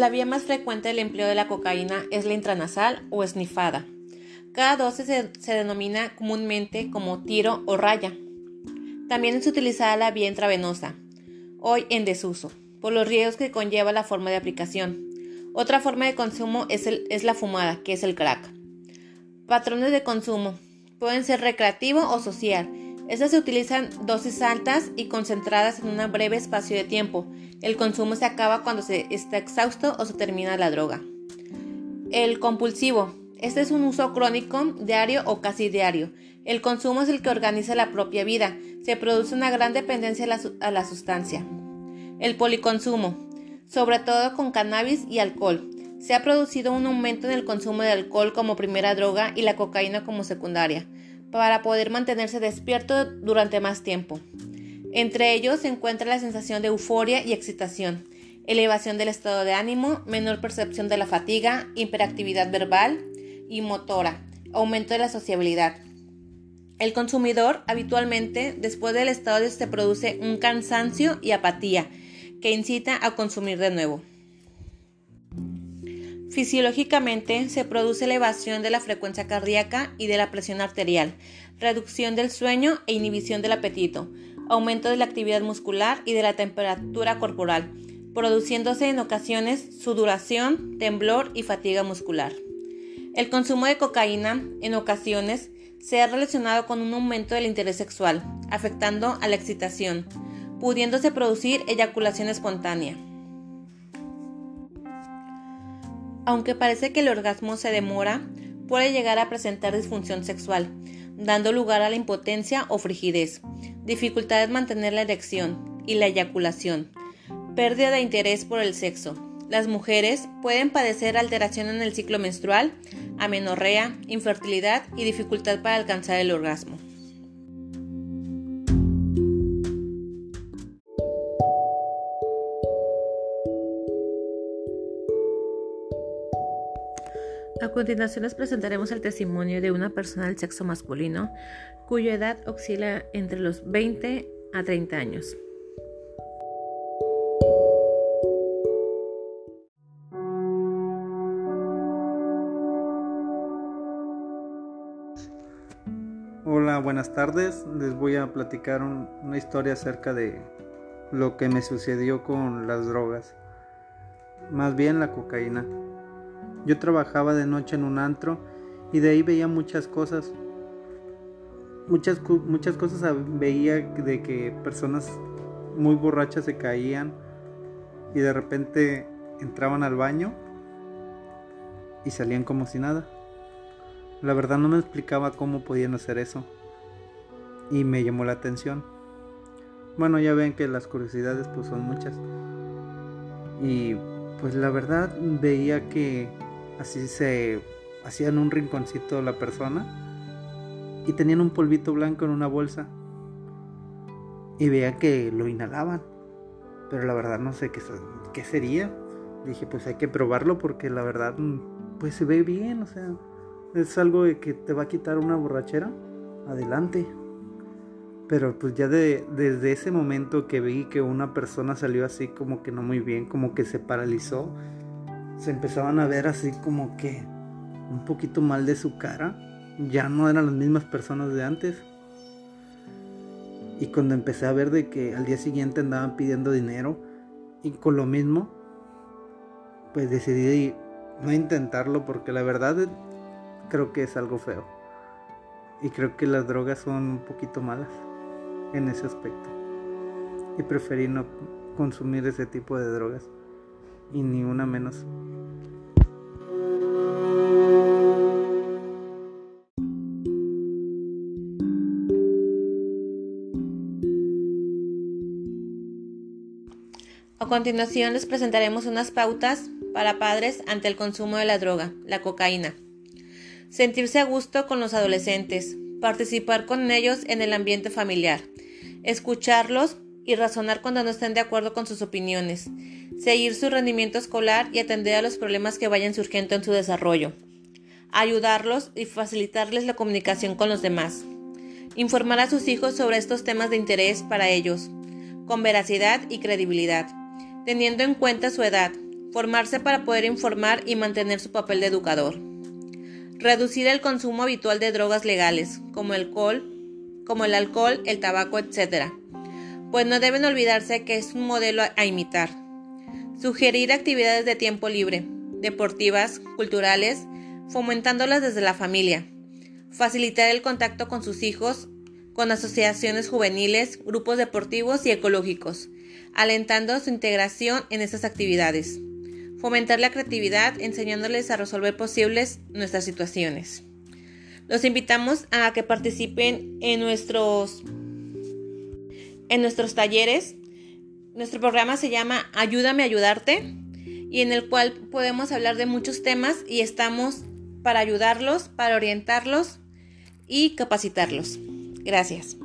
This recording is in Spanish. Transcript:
La vía más frecuente del empleo de la cocaína es la intranasal o esnifada. Cada dosis se, denomina comúnmente como tiro o raya. También es utilizada la vía intravenosa, hoy en desuso, por los riesgos que conlleva la forma de aplicación. Otra forma de consumo es, es la fumada, que es el crack. Patrones de consumo. Pueden ser recreativo o social. Estas se utilizan dosis altas y concentradas en un breve espacio de tiempo. El consumo se acaba cuando se está exhausto o se termina la droga. El compulsivo. Este es un uso crónico, diario o casi diario. El consumo es el que organiza la propia vida. Se produce una gran dependencia a la, a la sustancia. El policonsumo. Sobre todo con cannabis y alcohol. Se ha producido un aumento en el consumo de alcohol como primera droga y la cocaína como secundaria, para poder mantenerse despierto durante más tiempo. Entre ellos se encuentra la sensación de euforia y excitación, elevación del estado de ánimo, menor percepción de la fatiga, hiperactividad verbal y motora, aumento de la sociabilidad. El consumidor habitualmente después del estado se produce un cansancio y apatía que incita a consumir de nuevo. Fisiológicamente se produce elevación de la frecuencia cardíaca y de la presión arterial, reducción del sueño e inhibición del apetito, aumento de la actividad muscular y de la temperatura corporal, produciéndose en ocasiones sudoración, temblor y fatiga muscular. El consumo de cocaína en ocasiones se ha relacionado con un aumento del interés sexual, afectando a la excitación, pudiéndose producir eyaculación espontánea. Aunque parece que el orgasmo se demora, puede llegar a presentar disfunción sexual, dando lugar a la impotencia o frigidez, dificultad en mantener la erección y la eyaculación, pérdida de interés por el sexo. Las mujeres pueden padecer alteración en el ciclo menstrual, amenorrea, infertilidad y dificultad para alcanzar el orgasmo. A continuación les presentaremos el testimonio de una persona del sexo masculino cuya edad oscila entre los 20 a 30 años. Hola, buenas tardes. Les voy a platicar un, una historia acerca de lo que me sucedió con las drogas. Más bien la cocaína. Yo trabajaba de noche en un antro y de ahí veía muchas cosas. Muchas, muchas cosas veía de que personas muy borrachas se caían y de repente entraban al baño y salían como si nada. La verdad no me explicaba cómo podían hacer eso y me llamó la atención. Bueno, ya ven que las curiosidades pues son muchas. Y pues la verdad veía que así se hacían un rinconcito la persona y tenían un polvito blanco en una bolsa y veía que lo inhalaban pero la verdad no sé qué, qué sería. Dije pues hay que probarlo porque la verdad mm, pues se ve bien o sea es algo que te va a quitar una borrachera adelante. Pero pues ya de, desde ese momento que vi que una persona salió así como que no muy bien como que se paralizó se empezaban a ver así como que un poquito mal de su cara. Ya no eran las mismas personas de antes. Y cuando empecé a ver de que al día siguiente andaban pidiendo dinero y con lo mismo, pues decidí no intentarlo porque la verdad creo que es algo feo. Y creo que las drogas son un poquito malas en ese aspecto. Y preferí no consumir ese tipo de drogas y ni una menos. A continuación les presentaremos unas pautas para padres ante el consumo de la droga, la cocaína. Sentirse a gusto con los adolescentes, participar con ellos en el ambiente familiar, escucharlos y razonar cuando no estén de acuerdo con sus opiniones, seguir su rendimiento escolar y atender a los problemas que vayan surgiendo en su desarrollo, ayudarlos y facilitarles la comunicación con los demás, informar a sus hijos sobre estos temas de interés para ellos, con veracidad y credibilidad, teniendo en cuenta su edad, Formarse para poder informar y mantener su papel de educador. Reducir el consumo habitual de drogas legales, como el alcohol, como el alcohol, el tabaco, etc. Pues no deben olvidarse que es un modelo a imitar. Sugerir actividades de tiempo libre, deportivas, culturales, fomentándolas desde la familia. Facilitar el contacto con sus hijos, con asociaciones juveniles, grupos deportivos y ecológicos, alentando su integración en estas actividades. Fomentar la creatividad enseñándoles a resolver posibles nuestras situaciones. Los invitamos a que participen en nuestros, en nuestros talleres. Nuestro programa se llama Ayúdame a ayudarte y en el cual podemos hablar de muchos temas y estamos para ayudarlos, para orientarlos y capacitarlos. Gracias.